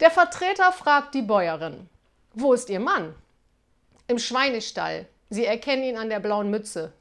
Der Vertreter fragt die Bäuerin, wo ist Ihr Mann? Im Schweinestall. Sie erkennen ihn an der blauen Mütze.